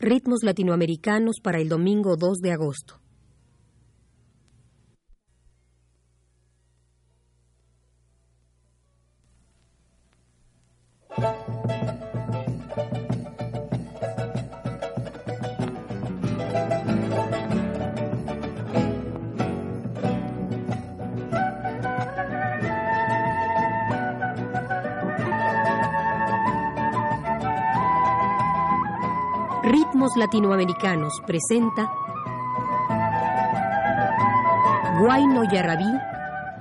Ritmos latinoamericanos para el domingo 2 de agosto. Latinoamericanos presenta Guayno Yarrabí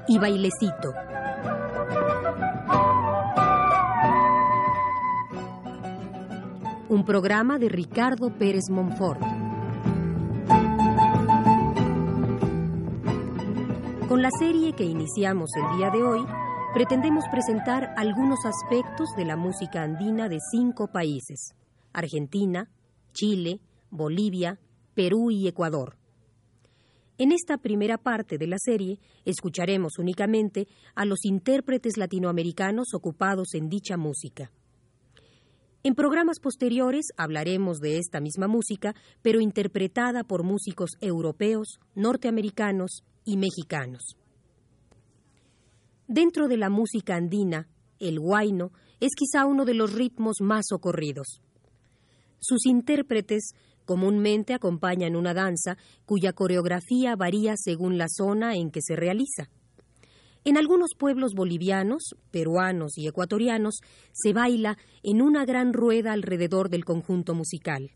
y Bailecito. Un programa de Ricardo Pérez Monfort. Con la serie que iniciamos el día de hoy, pretendemos presentar algunos aspectos de la música andina de cinco países, Argentina, Chile, Bolivia, Perú y Ecuador. En esta primera parte de la serie escucharemos únicamente a los intérpretes latinoamericanos ocupados en dicha música. En programas posteriores hablaremos de esta misma música, pero interpretada por músicos europeos, norteamericanos y mexicanos. Dentro de la música andina, el huayno es quizá uno de los ritmos más ocurridos. Sus intérpretes comúnmente acompañan una danza cuya coreografía varía según la zona en que se realiza. En algunos pueblos bolivianos, peruanos y ecuatorianos se baila en una gran rueda alrededor del conjunto musical.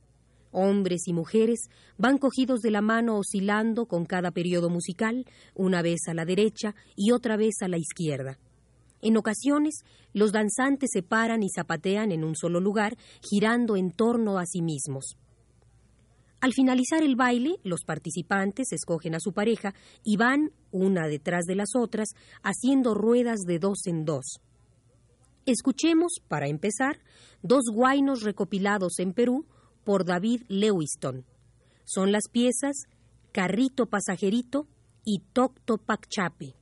Hombres y mujeres van cogidos de la mano oscilando con cada periodo musical, una vez a la derecha y otra vez a la izquierda. En ocasiones, los danzantes se paran y zapatean en un solo lugar, girando en torno a sí mismos. Al finalizar el baile, los participantes escogen a su pareja y van, una detrás de las otras, haciendo ruedas de dos en dos. Escuchemos, para empezar, dos guainos recopilados en Perú por David Lewiston. Son las piezas Carrito Pasajerito y Tocto Pacchape.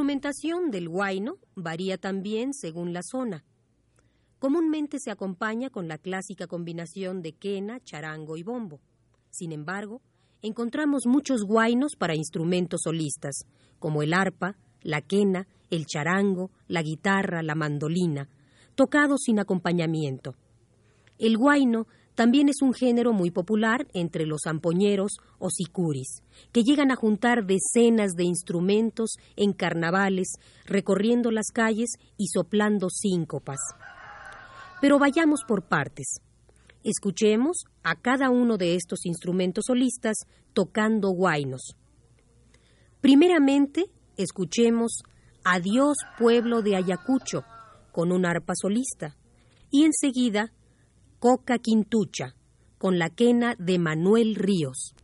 Instrumentación del huayno varía también según la zona. Comúnmente se acompaña con la clásica combinación de quena, charango y bombo. Sin embargo, encontramos muchos guainos para instrumentos solistas, como el arpa, la quena, el charango, la guitarra, la mandolina, tocados sin acompañamiento. El guayno también es un género muy popular entre los zampoñeros o sicuris, que llegan a juntar decenas de instrumentos en carnavales, recorriendo las calles y soplando síncopas. Pero vayamos por partes. Escuchemos a cada uno de estos instrumentos solistas tocando guainos. Primeramente, escuchemos Adiós pueblo de Ayacucho con un arpa solista y enseguida Coca Quintucha con la quena de Manuel Ríos.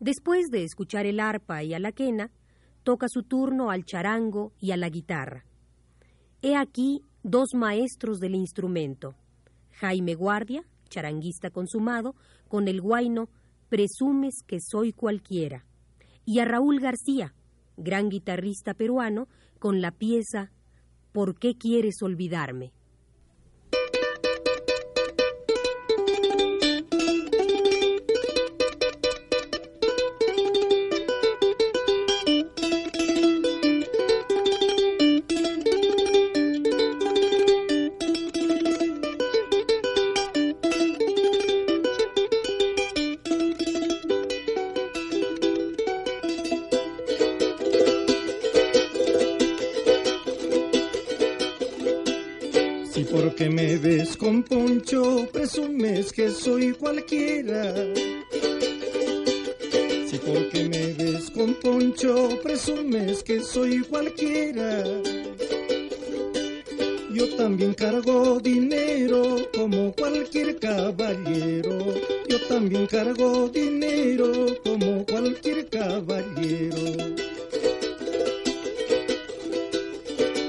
Después de escuchar el arpa y a la quena, toca su turno al charango y a la guitarra. He aquí dos maestros del instrumento. Jaime Guardia, charanguista consumado, con el guaino Presumes que soy cualquiera. Y a Raúl García, gran guitarrista peruano, con la pieza ¿Por qué quieres olvidarme? Poncho, presumes que soy cualquiera. Yo también cargo dinero como cualquier caballero. Yo también cargo dinero como cualquier caballero.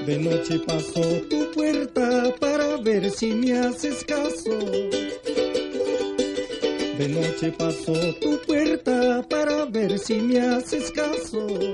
De noche paso tu puerta para ver si me haces caso. De noche paso tu si me haces caso.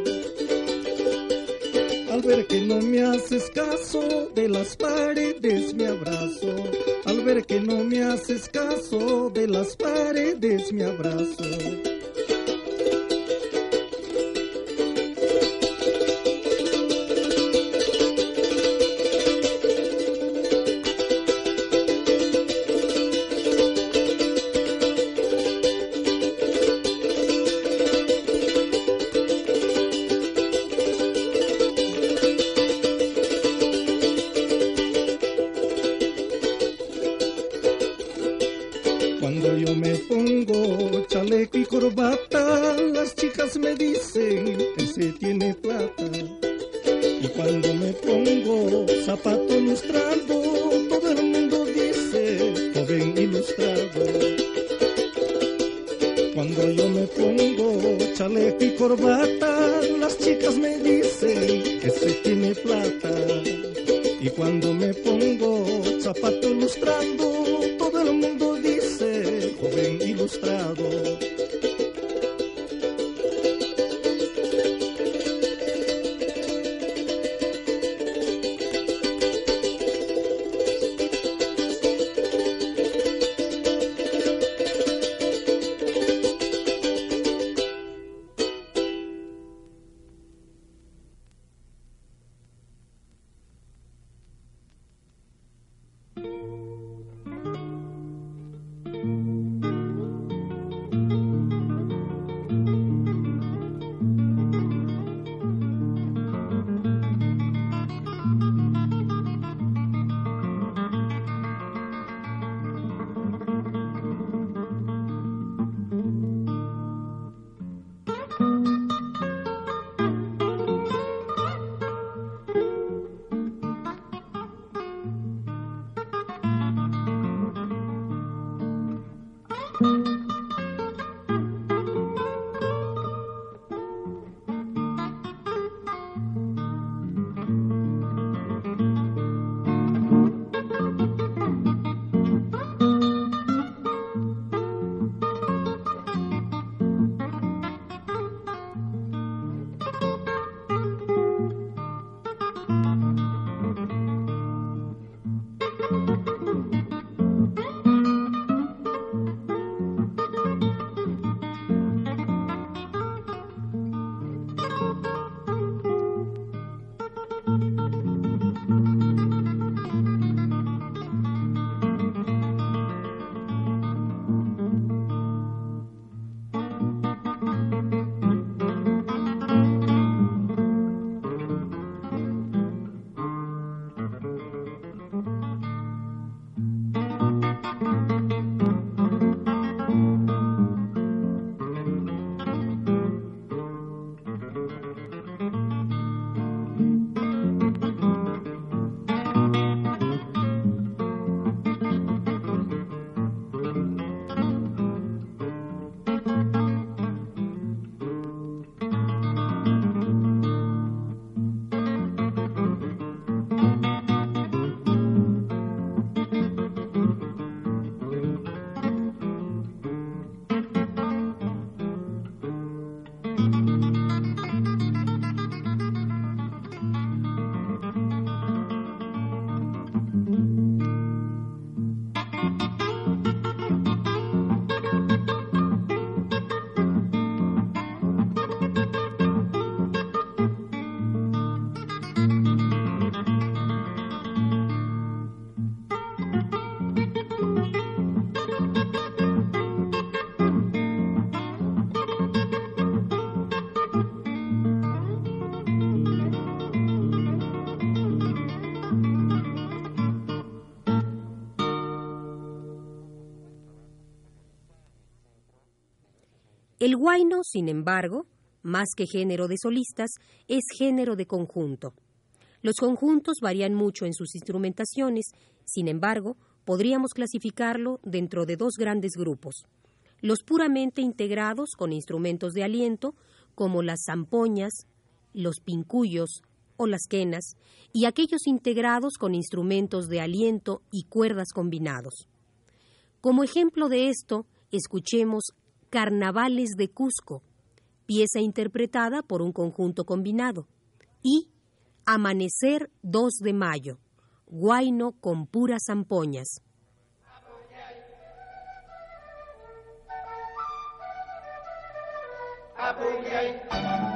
What. El guayno, sin embargo, más que género de solistas, es género de conjunto. Los conjuntos varían mucho en sus instrumentaciones, sin embargo, podríamos clasificarlo dentro de dos grandes grupos. Los puramente integrados con instrumentos de aliento, como las zampoñas, los pincuyos o las quenas, y aquellos integrados con instrumentos de aliento y cuerdas combinados. Como ejemplo de esto, escuchemos Carnavales de Cusco, pieza interpretada por un conjunto combinado, y Amanecer 2 de Mayo, Guaino con puras zampoñas. Apoyai.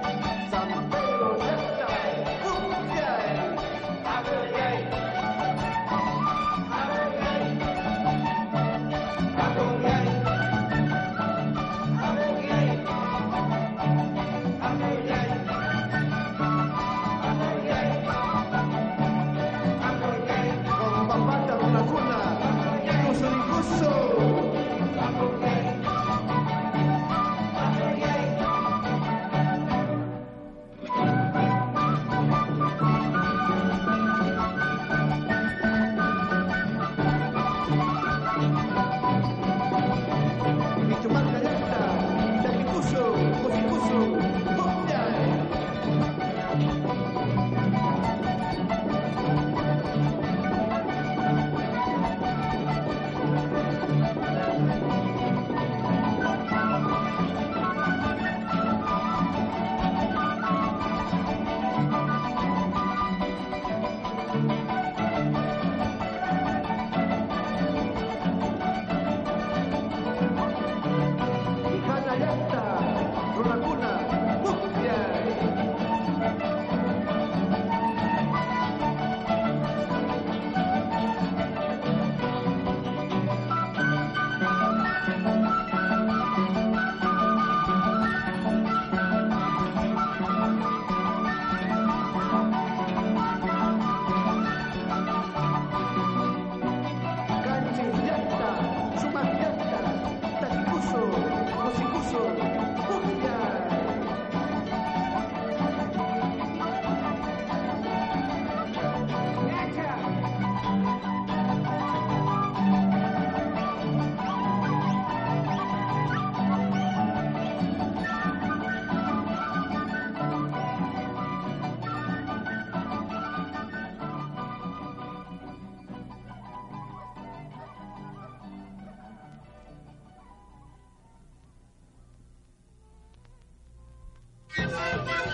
Thank you.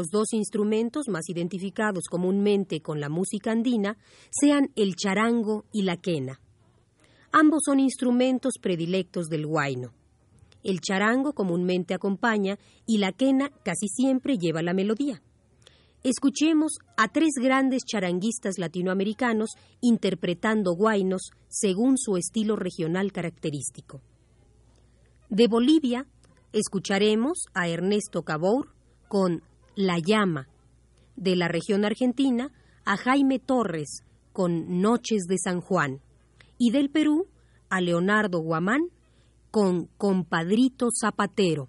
Los dos instrumentos más identificados comúnmente con la música andina sean el charango y la quena. Ambos son instrumentos predilectos del huayno. El charango comúnmente acompaña y la quena casi siempre lleva la melodía. Escuchemos a tres grandes charanguistas latinoamericanos interpretando guainos según su estilo regional característico. De Bolivia, escucharemos a Ernesto Cabour con La Llama. De la región argentina, a Jaime Torres con Noches de San Juan. Y del Perú, a Leonardo Guamán con Compadrito Zapatero.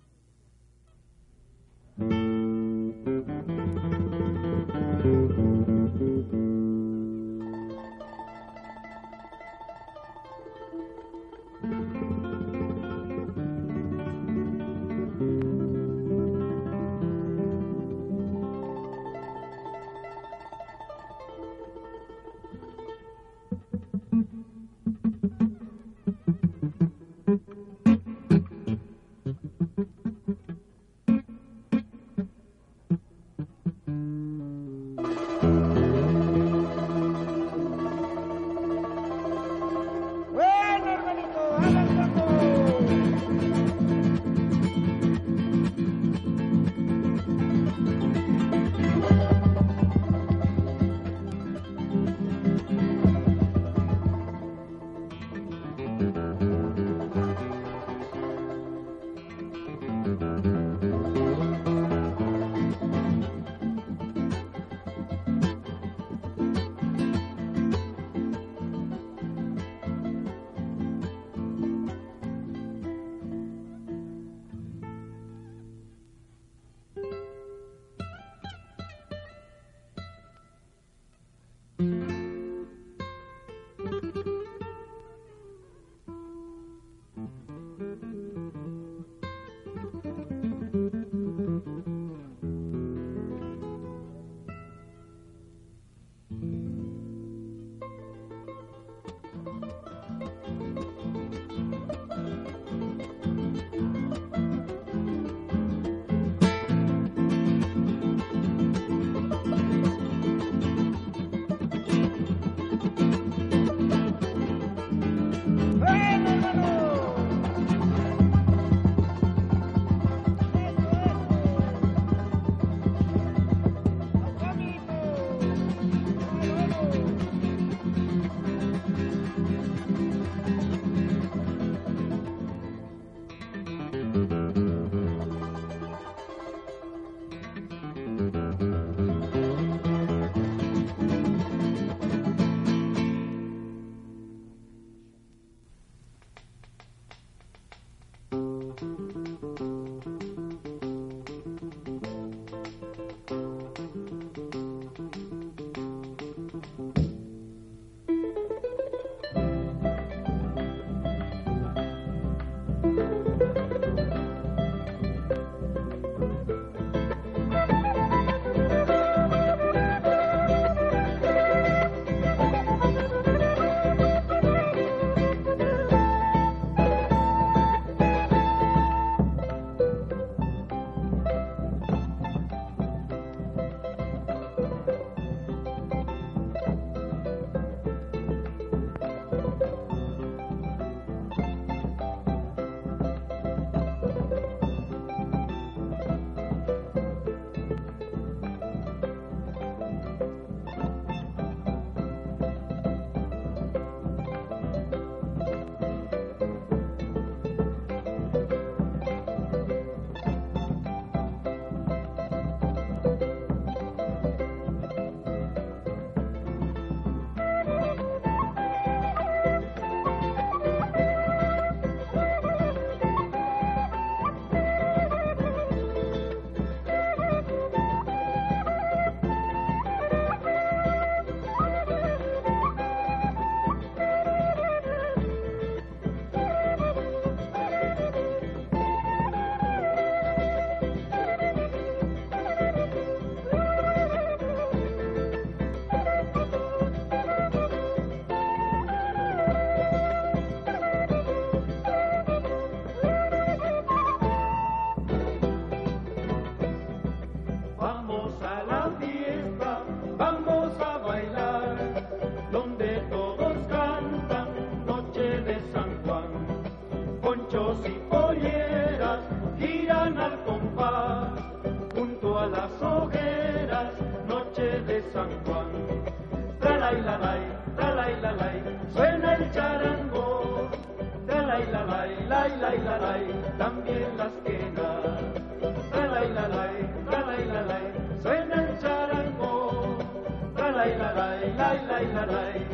tonight.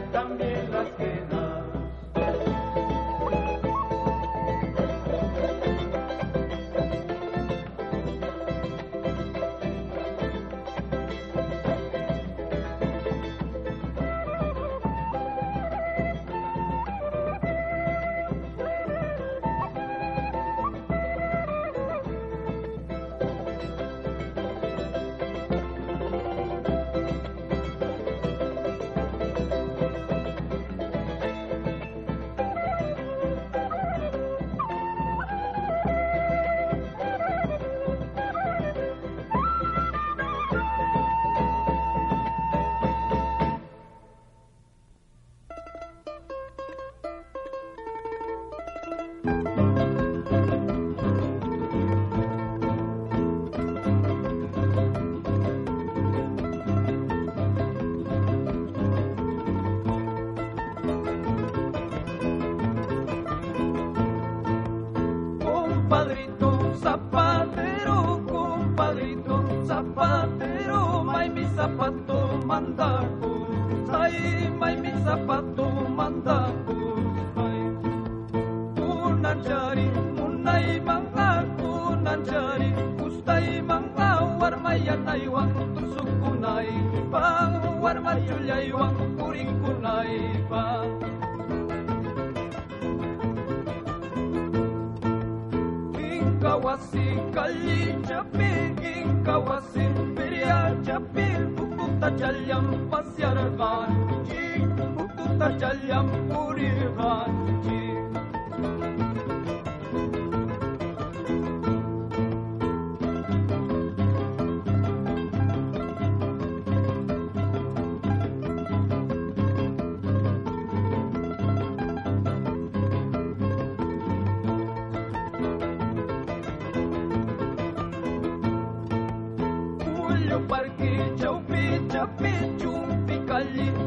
I've been.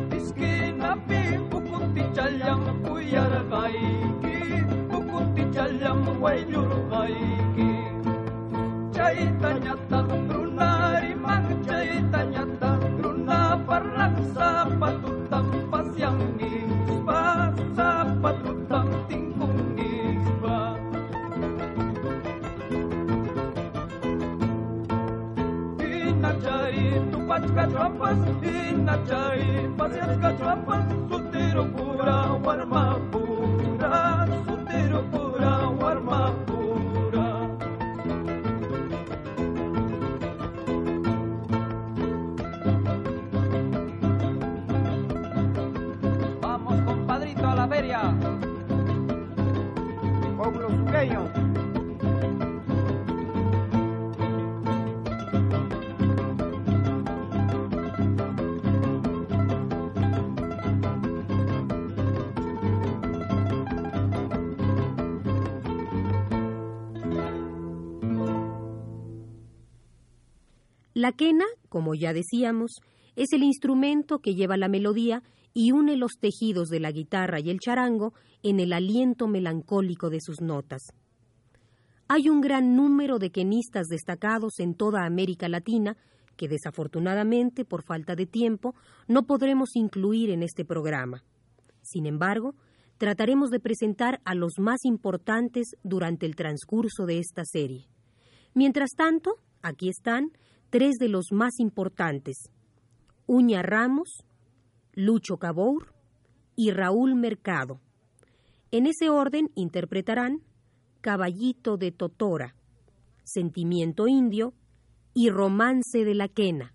La quena, como ya decíamos, es el instrumento que lleva la melodía y une los tejidos de la guitarra y el charango en el aliento melancólico de sus notas. Hay un gran número de quenistas destacados en toda América Latina que desafortunadamente, por falta de tiempo, no podremos incluir en este programa. Sin embargo, trataremos de presentar a los más importantes durante el transcurso de esta serie. Mientras tanto, aquí están tres de los más importantes, Uña Ramos, Lucho Cabour y Raúl Mercado. En ese orden interpretarán Caballito de Totora, Sentimiento Indio y Romance de la Quena.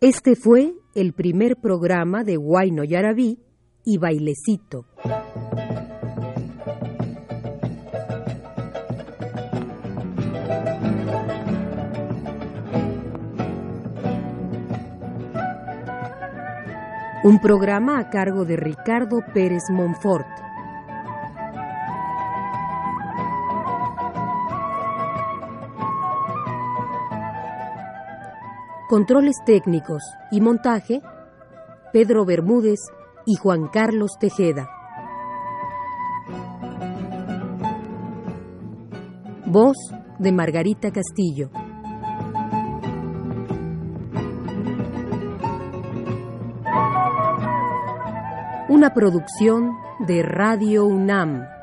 Este fue el primer programa de Guayno Yarabí y Bailecito. Un programa a cargo de Ricardo Pérez Monfort. Controles técnicos y montaje, Pedro Bermúdez y Juan Carlos Tejeda. Voz de Margarita Castillo. Una producción de Radio UNAM.